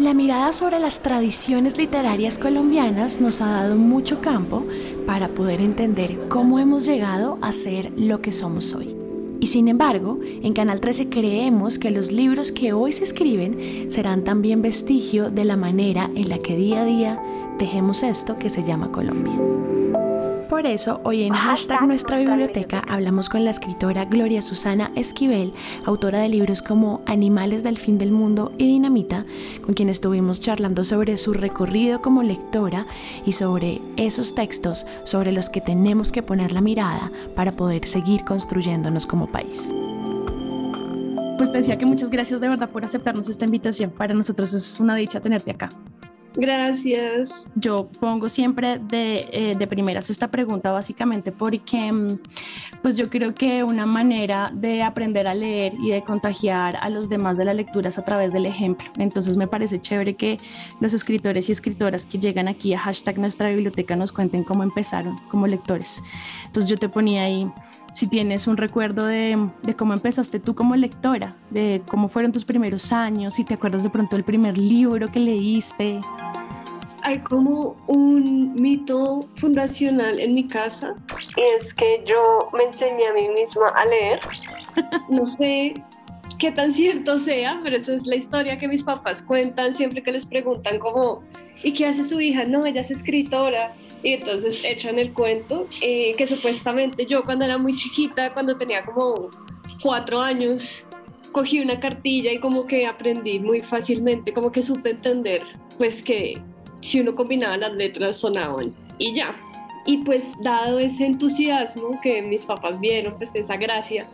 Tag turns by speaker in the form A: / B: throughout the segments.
A: La mirada sobre las tradiciones literarias colombianas nos ha dado mucho campo para poder entender cómo hemos llegado a ser lo que somos hoy. Y sin embargo, en Canal 13 creemos que los libros que hoy se escriben serán también vestigio de la manera en la que día a día dejemos esto que se llama Colombia. Por eso, hoy en hashtag Nuestra Biblioteca hablamos con la escritora Gloria Susana Esquivel, autora de libros como Animales del Fin del Mundo y Dinamita, con quien estuvimos charlando sobre su recorrido como lectora y sobre esos textos sobre los que tenemos que poner la mirada para poder seguir construyéndonos como país. Pues te decía que muchas gracias de verdad por aceptarnos esta invitación. Para nosotros es una dicha tenerte acá.
B: Gracias.
A: Yo pongo siempre de, eh, de, primeras esta pregunta básicamente porque mm, pues yo creo que una manera de aprender a leer y de contagiar a los demás de la lectura es a través del ejemplo. Entonces me parece chévere que los escritores y escritoras que llegan aquí a hashtag nuestra biblioteca nos cuenten cómo empezaron como lectores. Entonces yo te ponía ahí si tienes un recuerdo de, cómo empezaste tú como lectora, de cómo fueron tus primeros años, si te acuerdas de pronto del primer libro que leíste.
B: Hay como un mito fundacional en mi casa y es que yo me enseñé a mí misma a leer. No sé qué tan cierto sea, pero esa es la historia que mis papás cuentan siempre que les preguntan como, ¿y qué hace su hija? No, ella es escritora y entonces echan el cuento eh, que supuestamente yo cuando era muy chiquita, cuando tenía como cuatro años, cogí una cartilla y como que aprendí muy fácilmente, como que supe entender pues que si uno combinaba las letras sonaban y ya. Y pues dado ese entusiasmo que mis papás vieron, pues esa gracia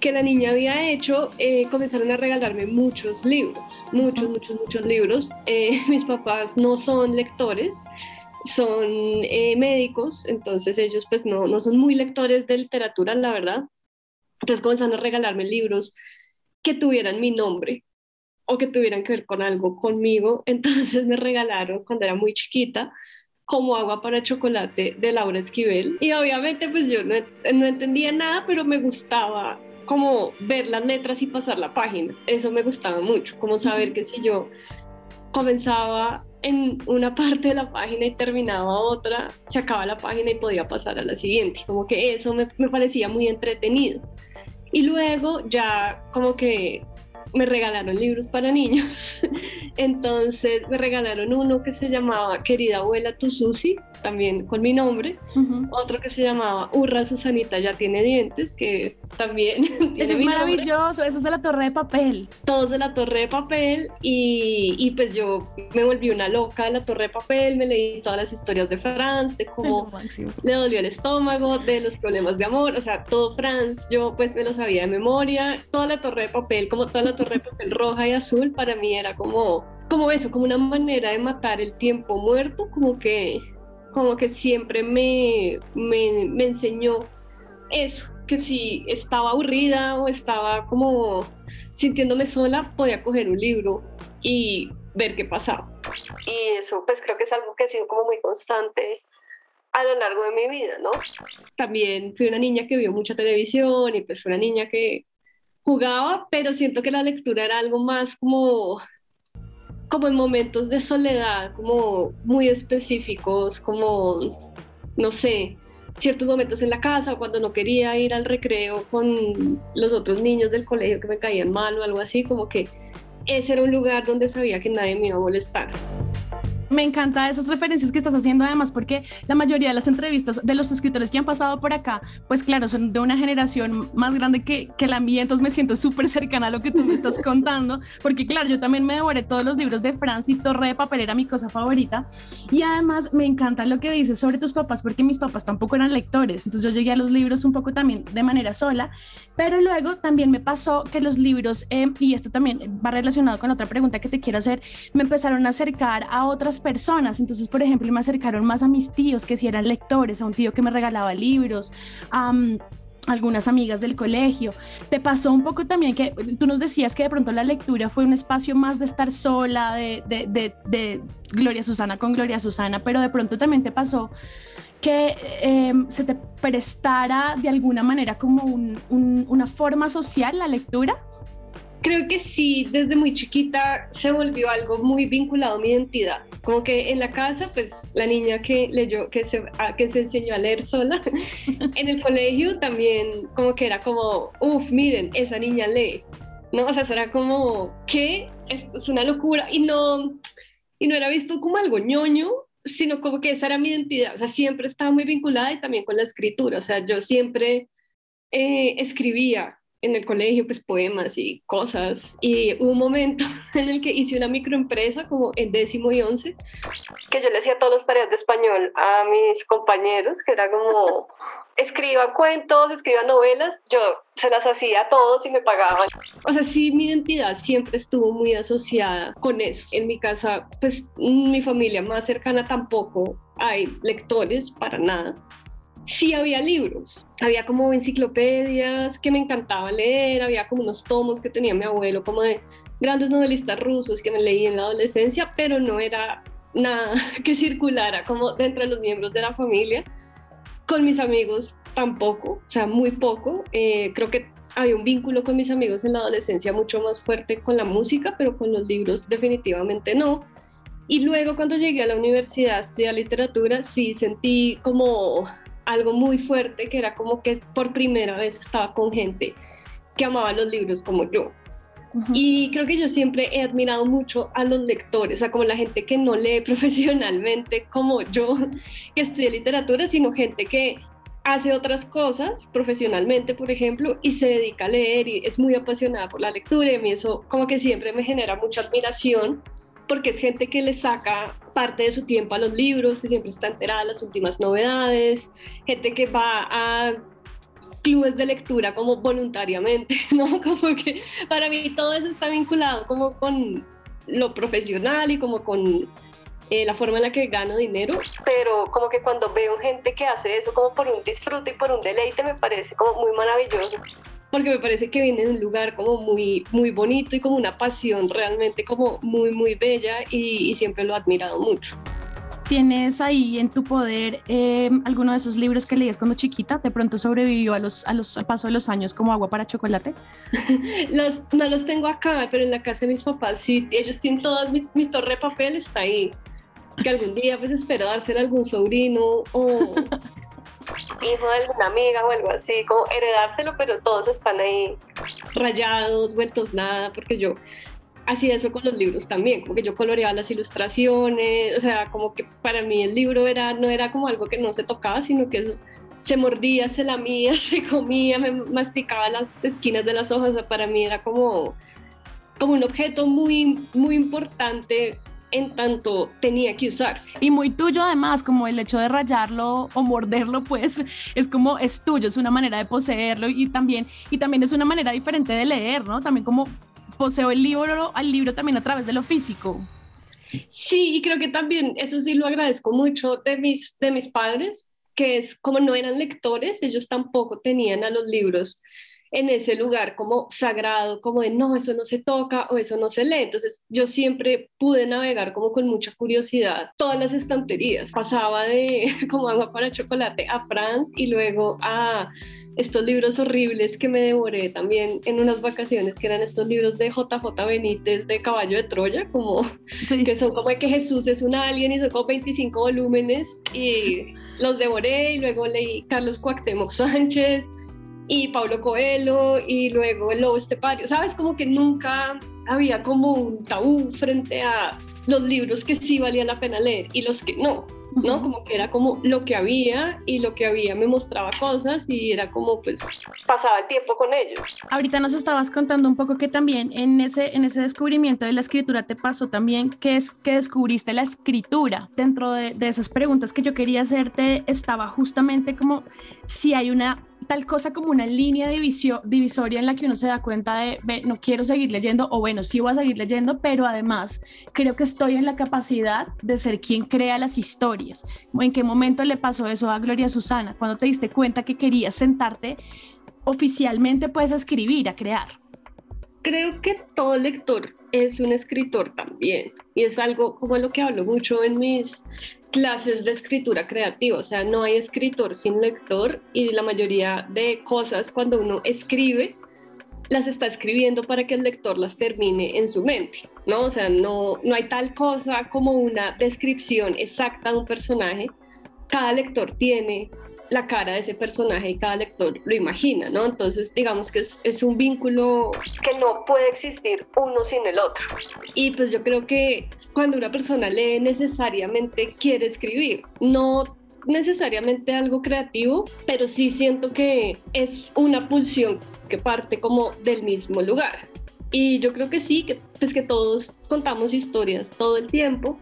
B: que la niña había hecho, eh, comenzaron a regalarme muchos libros, muchos, muchos, muchos libros. Eh, mis papás no son lectores, son eh, médicos, entonces ellos pues no, no son muy lectores de literatura, la verdad. Entonces comenzaron a regalarme libros que tuvieran mi nombre o que tuvieran que ver con algo conmigo. Entonces me regalaron cuando era muy chiquita como agua para chocolate de Laura Esquivel. Y obviamente pues yo no, no entendía nada, pero me gustaba como ver las letras y pasar la página. Eso me gustaba mucho, como saber que si yo comenzaba en una parte de la página y terminaba otra, se acaba la página y podía pasar a la siguiente. Como que eso me, me parecía muy entretenido. Y luego ya como que me regalaron libros para niños. Entonces me regalaron uno que se llamaba Querida abuela tu Susi, también con mi nombre. Otro que se llamaba Urra Susanita ya tiene dientes, que también.
A: Eso es maravilloso, eso es de la Torre de Papel.
B: Todos de la Torre de Papel. Y, y, pues yo me volví una loca de la Torre de Papel, me leí todas las historias de Franz, de cómo le dolió el estómago, de los problemas de amor, o sea, todo Franz, yo pues me lo sabía de memoria. Toda la Torre de Papel, como toda la Torre de Papel roja y azul, para mí era como, como eso, como una manera de matar el tiempo muerto, como que como que siempre me, me, me enseñó eso, que si estaba aburrida o estaba como sintiéndome sola, podía coger un libro y ver qué pasaba. Y eso pues creo que es algo que ha sido como muy constante a lo largo de mi vida, ¿no? También fui una niña que vio mucha televisión y pues fui una niña que jugaba, pero siento que la lectura era algo más como como en momentos de soledad, como muy específicos, como, no sé, ciertos momentos en la casa, cuando no quería ir al recreo con los otros niños del colegio que me caían mal o algo así, como que ese era un lugar donde sabía que nadie me iba a molestar.
A: Me encanta esas referencias que estás haciendo además porque la mayoría de las entrevistas de los escritores que han pasado por acá, pues claro, son de una generación más grande que, que la mía, entonces me siento súper cercana a lo que tú me estás contando, porque claro, yo también me devoré todos los libros de Franz y Torre de Papel era mi cosa favorita y además me encanta lo que dices sobre tus papás porque mis papás tampoco eran lectores, entonces yo llegué a los libros un poco también de manera sola, pero luego también me pasó que los libros, eh, y esto también va relacionado con otra pregunta que te quiero hacer, me empezaron a acercar a otras personas. Entonces, por ejemplo, me acercaron más a mis tíos que si eran lectores, a un tío que me regalaba libros, a algunas amigas del colegio. Te pasó un poco también que tú nos decías que de pronto la lectura fue un espacio más de estar sola, de, de, de, Gloria Susana con Gloria Susana, pero de pronto también te pasó que em, se te prestara de alguna manera como un, una forma social la lectura.
B: Creo que sí, desde muy chiquita se volvió algo muy vinculado a mi identidad. Como que en la casa, pues la niña que leyó, que se, que se enseñó a leer sola, en el colegio también como que era como, uff, miren, esa niña lee. ¿No? O sea, era como, ¿qué? Esto es una locura. Y no, y no era visto como algo ñoño, sino como que esa era mi identidad. O sea, siempre estaba muy vinculada y también con la escritura. O sea, yo siempre eh, escribía en el colegio pues poemas y cosas y hubo un momento en el que hice una microempresa como en décimo y once que yo le hacía todas las tareas de español a mis compañeros que era como escriba cuentos, escriba novelas, yo se las hacía a todos y me pagaban. O sea, sí, mi identidad siempre estuvo muy asociada con eso. En mi casa, pues mi familia más cercana tampoco hay lectores para nada sí había libros, había como enciclopedias que me encantaba leer, había como unos tomos que tenía mi abuelo como de grandes novelistas rusos que me leí en la adolescencia, pero no era nada que circulara como dentro de los miembros de la familia. Con mis amigos tampoco, o sea, muy poco. Eh, creo que había un vínculo con mis amigos en la adolescencia mucho más fuerte con la música, pero con los libros definitivamente no. Y luego cuando llegué a la universidad a estudiar literatura, sí sentí como algo muy fuerte, que era como que por primera vez estaba con gente que amaba los libros como yo. Y creo que yo siempre he admirado mucho a los lectores, o sea, como la gente que no lee profesionalmente como yo, que estudia literatura, sino gente que hace otras cosas profesionalmente, por ejemplo, y se dedica a leer y es muy apasionada por la lectura y a mí eso como que siempre me genera mucha admiración porque es gente que le saca parte de su tiempo a los libros, que siempre está enterada de las últimas novedades, gente que va a clubes de lectura como voluntariamente, ¿no? Como que para mí todo eso está vinculado como con lo profesional y como con eh, la forma en la que gano dinero, pero como que cuando veo gente que hace eso como por un disfrute y por un deleite me parece como muy maravilloso porque me parece que viene de un lugar como muy, muy bonito y como una pasión realmente como muy, muy bella y, siempre lo he admirado mucho.
A: ¿Tienes ahí en tu poder eh, alguno de esos libros que leías cuando chiquita? ¿De pronto sobrevivió a los, a los, al paso de los años como agua para chocolate?
B: los, no los tengo acá, pero en la casa de mis papás sí, ellos tienen todas mis, mi torre de papel, está ahí. Que algún día pues espero dársela a algún sobrino o,
C: hijo de alguna amiga o algo así, como heredárselo, pero todos están ahí
B: rayados, vueltos nada, porque yo hacía eso con los libros también, como que yo coloreaba las ilustraciones, o sea, como que para mí el libro era, no era como algo que no se tocaba, sino que se mordía, se lamía, se comía, me masticaba las esquinas de las hojas, o sea, para mí era como, como un objeto muy, muy importante en tanto tenía que usarse.
A: Y muy tuyo además, como el hecho de rayarlo o morderlo, pues es como es tuyo, es una manera de poseerlo y también, y también es una manera diferente de leer, ¿no? También como poseo el libro, al libro también a través de lo físico.
B: Sí, y creo que también eso sí lo agradezco mucho de mis, de mis padres, que es como no eran lectores, ellos tampoco tenían a los libros en ese lugar como sagrado, como de no, eso no se toca o eso no se lee. Entonces yo siempre pude navegar como con mucha curiosidad todas las estanterías. Pasaba de como agua para chocolate a France y luego a estos libros horribles que me devoré también en unas vacaciones, que eran estos libros de JJ Benítez de Caballo de Troya, como que son como de que Jesús es un alien y son como 25 volúmenes y los devoré y luego leí Carlos Cuauhtémoc Sánchez y Pablo Coelho y luego el lobo estepario, ¿sabes? Como que nunca había como un tabú frente a los libros que sí valía la pena leer y los que no, ¿no? Como que era como lo que había y lo que había me mostraba cosas y era como pues pasaba el tiempo con ellos.
A: Ahorita nos estabas contando un poco que también en ese, en ese descubrimiento de la escritura te pasó también que es que descubriste la escritura. Dentro de, de esas preguntas que yo quería hacerte estaba justamente como si hay una tal cosa como una línea divisoria en la que uno se da cuenta de, no quiero seguir leyendo, o bueno, sí voy a seguir leyendo, pero además creo que estoy en la capacidad de ser quien crea las historias. ¿En qué momento le pasó eso a Gloria Susana? Cuando te diste cuenta que querías sentarte oficialmente, puedes escribir, a crear.
B: Creo que todo lector es un escritor también, y es algo como lo que hablo mucho en mis clases de escritura creativa, o sea, no hay escritor sin lector y la mayoría de cosas cuando uno escribe las está escribiendo para que el lector las termine en su mente, ¿no? O sea, no, no hay tal cosa como una descripción exacta de un personaje. Cada lector tiene la cara de ese personaje y cada lector lo imagina, ¿no? Entonces, digamos que es, un vínculo
C: que no puede existir uno sin el otro.
B: Y pues yo creo que cuando una persona lee necesariamente quiere escribir, no necesariamente algo creativo, pero sí siento que es una pulsión que parte como del mismo lugar. Y yo creo que sí, que, pues que todos contamos historias todo el tiempo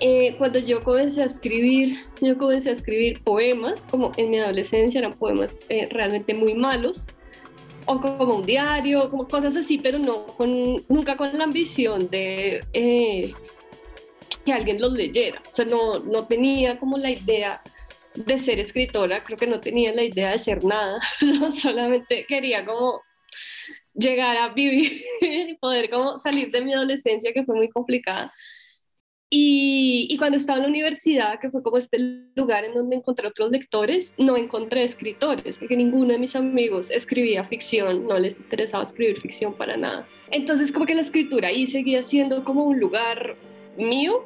B: eh, cuando yo comencé a escribir, yo comencé a escribir poemas, como en mi adolescencia eran poemas eh, realmente muy malos, o como un diario, como cosas así, pero no con, nunca con la ambición de eh, que alguien los leyera. O sea, no, no tenía como la idea de ser escritora, creo que no tenía la idea de ser nada, solamente quería como llegar a vivir poder como salir de mi adolescencia que fue muy complicada y, cuando estaba en la universidad, que fue como este lugar en donde encontré otros lectores, no encontré escritores, porque ninguno de mis amigos escribía ficción, no les interesaba escribir ficción para nada. Entonces como que la escritura ahí seguía siendo como un lugar mío,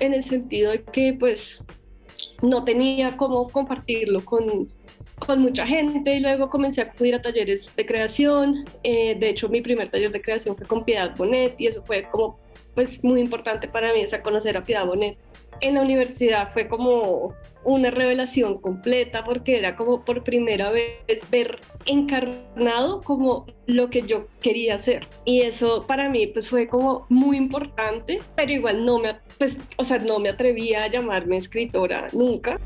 B: en el sentido de que pues no tenía cómo compartirlo con, con mucha gente y luego comencé a acudir a talleres de creación. Eh, de hecho, mi primer taller de creación fue con Piedad Bonet y eso fue como pues muy importante para mí, o sea, conocer a Piedad Bonet. En la universidad fue como una revelación completa porque era como por primera vez ver encarnado como lo que yo quería hacer. Y eso para mí pues fue como muy importante, pero igual no me, pues, o sea, no me atrevía a llamarme escritora nunca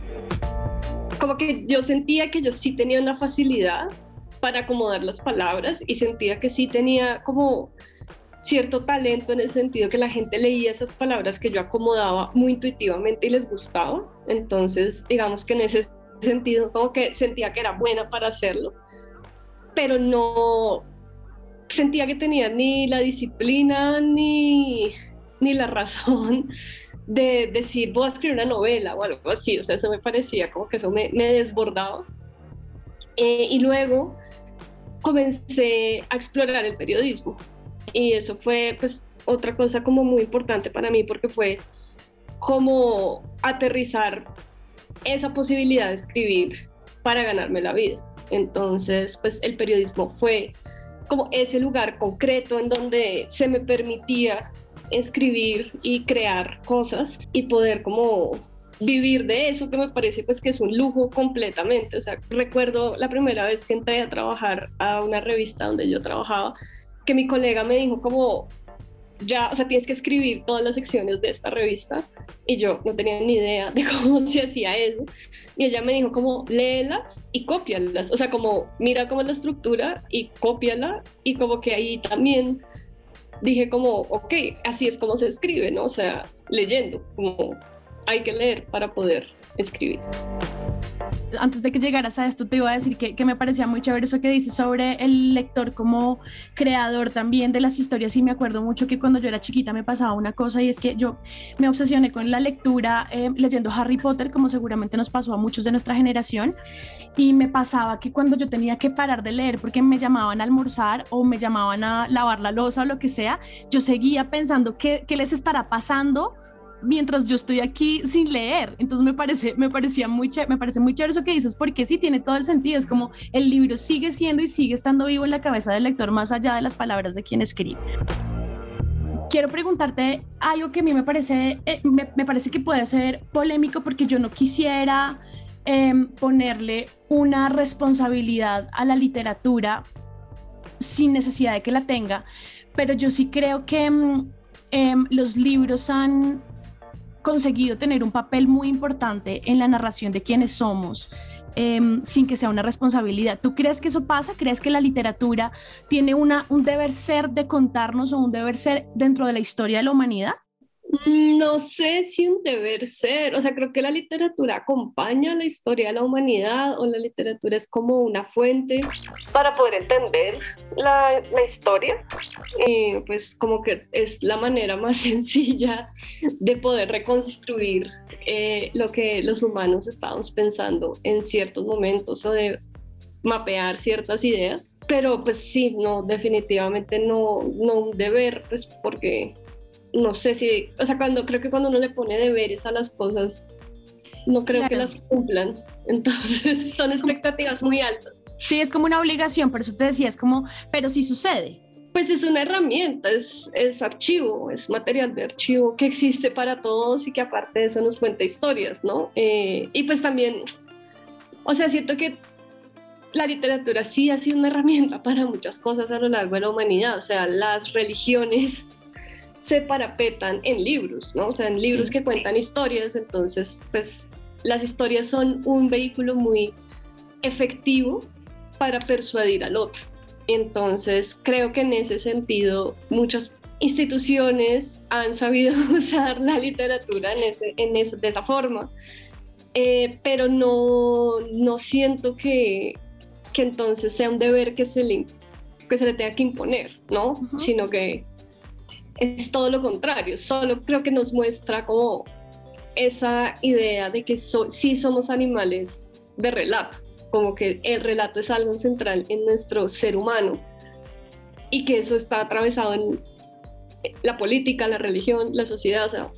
B: como que yo sentía que yo sí tenía una facilidad para acomodar las palabras y sentía que sí tenía como cierto talento en el sentido que la gente leía esas palabras que yo acomodaba muy intuitivamente y les gustaba. Entonces, digamos que en ese sentido como que sentía que era buena para hacerlo, pero no sentía que tenía ni la disciplina ni, ni la razón de decir voy a escribir una novela o algo así, o sea, eso me parecía como que eso me, me desbordaba. Eh, y luego comencé a explorar el periodismo y eso fue pues otra cosa como muy importante para mí porque fue como aterrizar esa posibilidad de escribir para ganarme la vida. Entonces, pues el periodismo fue como ese lugar concreto en donde se me permitía escribir y crear cosas y poder como vivir de eso que me parece pues que es un lujo completamente. O sea, recuerdo la primera vez que entré a trabajar a una revista donde yo trabajaba, que mi colega me dijo como, ya, o sea, tienes que escribir todas las secciones de esta revista y yo no tenía ni idea de cómo se hacía eso. Y ella me dijo como, léelas y cópialas, o sea, como mira cómo es la estructura y cópiala y como que ahí también dije como, ok, así es como se escribe, ¿no? O sea, leyendo, como hay que leer para poder escribir.
A: Antes de que llegaras a esto, te iba a decir que, me parecía muy chévere eso que dices sobre el lector como creador también de las historias. Y me acuerdo mucho que cuando yo era chiquita me pasaba una cosa y es que yo me obsesioné con la lectura eh, leyendo Harry Potter, como seguramente nos pasó a muchos de nuestra generación. Y me pasaba que cuando yo tenía que parar de leer porque me llamaban a almorzar o me llamaban a lavar la losa o lo que sea, yo seguía pensando qué, qué les estará pasando mientras yo estoy aquí sin leer. Entonces me parece, me parecía muy me parece muy chévere eso que dices, porque sí tiene todo el sentido. Es como el libro sigue siendo y sigue estando vivo en la cabeza del lector más allá de las palabras de quien escribe. Quiero preguntarte algo que a mí me parece, eh, me, parece que puede ser polémico porque yo no quisiera em, ponerle una responsabilidad a la literatura sin necesidad de que la tenga, pero yo sí creo que em, los libros han conseguido tener un papel muy importante en la narración de quiénes somos, em, sin que sea una responsabilidad. ¿Tú crees que eso pasa? ¿Crees que la literatura tiene un deber ser de contarnos o un deber ser dentro de la historia de la humanidad?
B: Mm, no sé si un deber ser, o sea, creo que la literatura acompaña la historia de la humanidad o la literatura es como una fuente
C: para poder entender la, historia.
B: Y pues como que es la manera más sencilla de poder reconstruir eh, lo que los humanos estábamos pensando en ciertos momentos o de mapear ciertas ideas. pero pues sí, no, definitivamente no, no un deber, pues porque no sé si, o sea, cuando creo que cuando uno le pone deberes a las cosas, no creo que las cumplan. Entonces son expectativas muy altas.
A: Sí, es como una obligación, por eso te decía, es como, pero si sucede.
B: Pues es una herramienta, es, es archivo, es material de archivo que existe para todos y que aparte de eso nos cuenta historias, ¿no? Eh, y pues también, o sea, siento que la literatura sí ha sido una herramienta para muchas cosas a lo largo de la humanidad, o sea, las religiones se parapetan en libros, ¿no? O sea, en libros que cuentan historias, entonces, pues las historias son un vehículo muy efectivo para persuadir al otro. Entonces, creo que en ese sentido, muchas instituciones han sabido usar la literatura en ese, en de esa forma, eh, pero no, no siento que, que entonces sea un deber que se le, que se le tenga que imponer, ¿no? Sino que es todo lo contrario, solo creo que nos muestra como esa idea de que sí somos animales de relato, como que el relato es algo central en nuestro ser humano y que eso está atravesado en la política, la religión, la sociedad, o sea,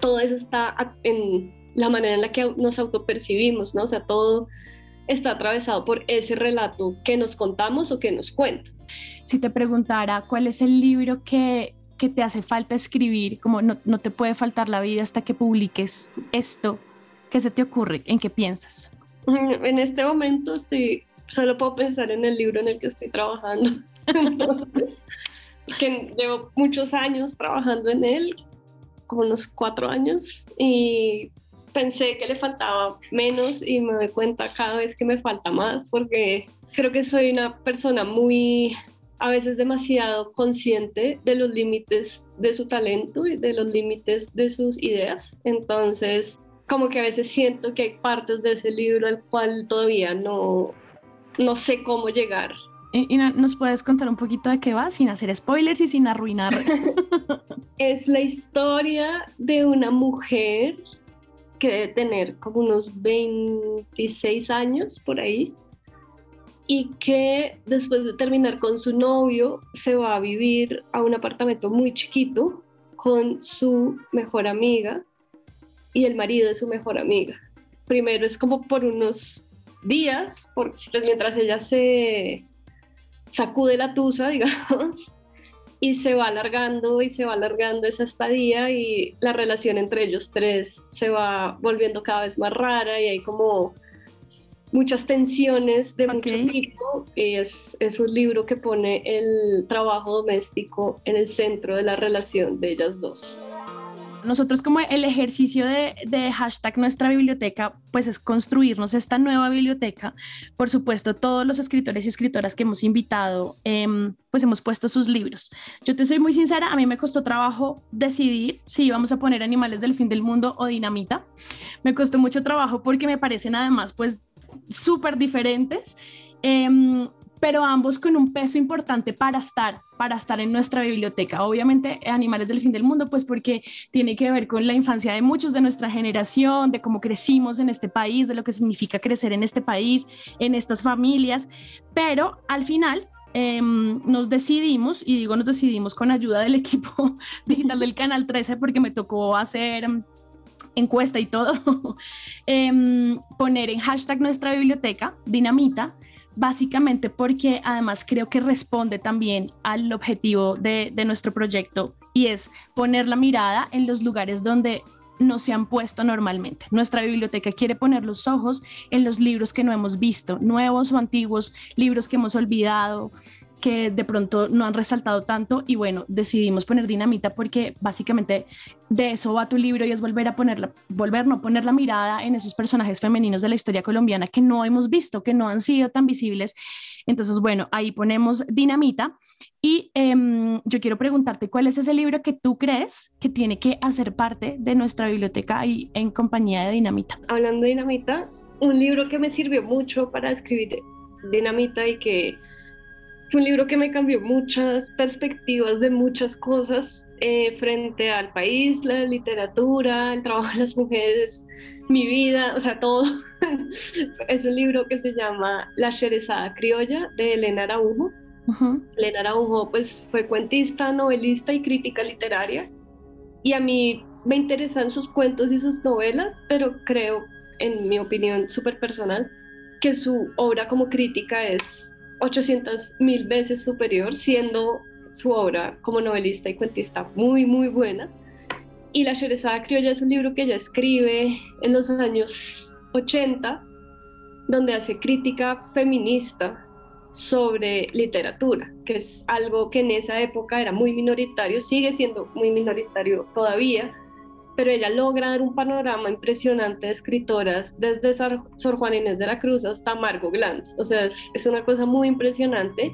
B: todo eso está en la manera en la que nos autopercibimos, ¿no? O sea, todo está atravesado por ese relato que nos contamos o que nos cuentan.
A: Si te preguntara cuál es el libro que que te hace falta escribir, como no, no, te puede faltar la vida hasta que publiques esto, ¿qué se te ocurre? ¿En qué piensas?
B: En este momento sí, solo puedo pensar en el libro en el que estoy trabajando. que llevo muchos años trabajando en él, como unos cuatro años, y pensé que le faltaba menos y me doy cuenta cada vez que me falta más, porque creo que soy una persona muy a veces demasiado consciente de los límites de su talento y de los límites de sus ideas. Entonces, como que a veces siento que hay partes de ese libro al cual todavía no, no sé cómo llegar.
A: ¿Y, nos puedes contar un poquito de qué va, sin hacer spoilers y sin arruinar?
B: es la historia de una mujer que debe tener como unos 26 años por ahí, y que después de terminar con su novio se va a vivir a un apartamento muy chiquito con su mejor amiga y el marido de su mejor amiga. Primero es como por unos días, porque pues, mientras ella se sacude la tusa, digamos, y se va alargando y se va alargando esa estadía y la relación entre ellos tres se va volviendo cada vez más rara y hay como muchas tensiones de mucho tipo. Es, es un libro que pone el trabajo doméstico en el centro de la relación de ellas dos.
A: Nosotros como el ejercicio de, de, hashtag nuestra biblioteca, pues es construirnos esta nueva biblioteca. Por supuesto, todos los escritores y escritoras que hemos invitado, em, pues hemos puesto sus libros. Yo te soy muy sincera, a mí me costó trabajo decidir si íbamos a poner Animales del Fin del Mundo o Dinamita. Me costó mucho trabajo porque me parecen además, pues súper diferentes, em, pero ambos con un peso importante para estar, para estar en nuestra biblioteca. Obviamente, Animales del Fin del Mundo, pues porque tiene que ver con la infancia de muchos de nuestra generación, de cómo crecimos en este país, de lo que significa crecer en este país, en estas familias, pero al final em, nos decidimos, y digo nos decidimos con ayuda del equipo digital del Canal 13, porque me tocó hacer encuesta y todo, em, poner en hashtag nuestra biblioteca, dinamita, básicamente porque además creo que responde también al objetivo de, de nuestro proyecto y es poner la mirada en los lugares donde no se han puesto normalmente. Nuestra biblioteca quiere poner los ojos en los libros que no hemos visto, nuevos o antiguos, libros que hemos olvidado, que de pronto no han resaltado tanto y bueno, decidimos poner dinamita porque básicamente de eso va tu libro y es volver a ponerla, volver no poner la mirada en esos personajes femeninos de la historia colombiana que no hemos visto, que no han sido tan visibles. Entonces, bueno, ahí ponemos dinamita y em, yo quiero preguntarte cuál es ese libro que tú crees que tiene que hacer parte de nuestra biblioteca y en compañía de dinamita.
B: Hablando de dinamita, un libro que me sirvió mucho para escribir dinamita y que fue un libro que me cambió muchas perspectivas de muchas cosas eh, frente al país, la literatura, el trabajo de las mujeres, mi vida, o sea, todo. es un libro que se llama La Sherezada Criolla de Elena Araujo. Elena Araujo pues, fue cuentista, novelista y crítica literaria. Y a mí me interesan sus cuentos y sus novelas, pero creo, en mi opinión súper personal, que su obra como crítica es 800 mil veces superior, siendo su obra como novelista y cuentista muy, muy buena. Y La Sherezada Criolla es un libro que ella escribe en los años 80, donde hace crítica feminista sobre literatura, que es algo que en esa época era muy minoritario, sigue siendo muy minoritario todavía, pero ella logra dar un panorama impresionante de escritoras desde Sor Juana Inés de la Cruz hasta Margot Glantz. O sea, es, es, una cosa muy impresionante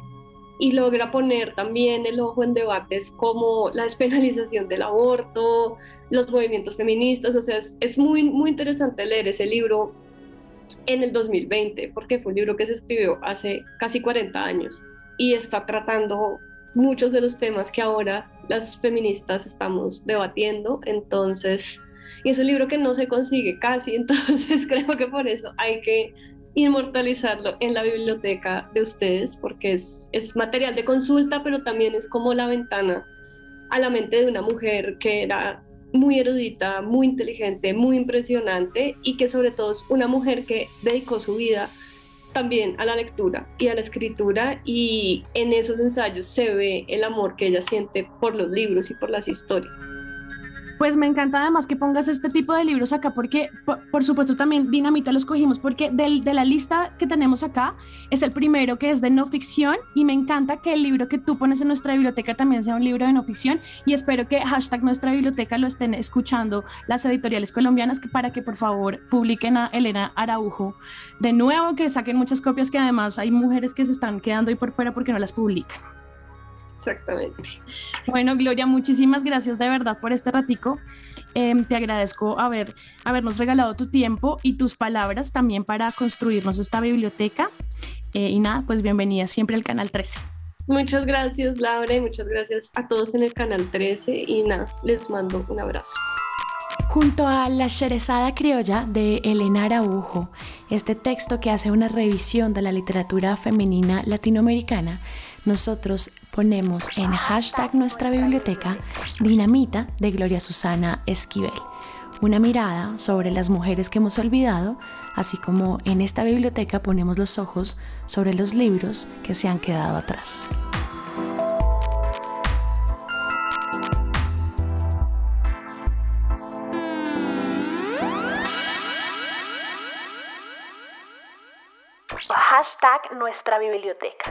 B: y logra poner también el ojo en debates como la despenalización del aborto, los movimientos feministas. O sea, es, es muy, muy interesante leer ese libro en el 2020, porque fue un libro que se escribió hace casi 40 años y está tratando muchos de los temas que ahora las feministas estamos debatiendo, entonces, y es un libro que no se consigue casi, entonces creo que por eso hay que inmortalizarlo en la biblioteca de ustedes, porque es, es material de consulta, pero también es como la ventana a la mente de una mujer que era muy erudita, muy inteligente, muy impresionante y que sobre todo es una mujer que dedicó su vida también a la lectura y a la escritura y en esos ensayos se ve el amor que ella siente por los libros y por las historias.
A: Pues me encanta además que pongas este tipo de libros acá porque, por, supuesto, también Dinamita los cogimos porque del, de la lista que tenemos acá es el primero que es de no ficción y me encanta que el libro que tú pones en nuestra biblioteca también sea un libro de no ficción y espero que hashtag nuestra biblioteca lo estén escuchando las editoriales colombianas que para que por favor publiquen a Elena Araujo de nuevo, que saquen muchas copias que además hay mujeres que se están quedando ahí por fuera porque no las publican.
B: Exactamente.
A: Bueno, Gloria, muchísimas gracias de verdad por este ratico. Em, te agradezco haber, habernos regalado tu tiempo y tus palabras también para construirnos esta biblioteca. Eh, y nada, pues bienvenida siempre al Canal 13.
B: Muchas gracias, Laura, y muchas gracias a todos en el Canal 13. Y nada, les mando un abrazo.
D: Junto a La Sherezada Criolla de Elena Araujo, este texto que hace una revisión de la literatura femenina latinoamericana, nosotros ponemos en hashtag nuestra biblioteca Dinamita de Gloria Susana Esquivel, una mirada sobre las mujeres que hemos olvidado, así como en esta biblioteca ponemos los ojos sobre los libros que se han quedado atrás. Nuestra biblioteca.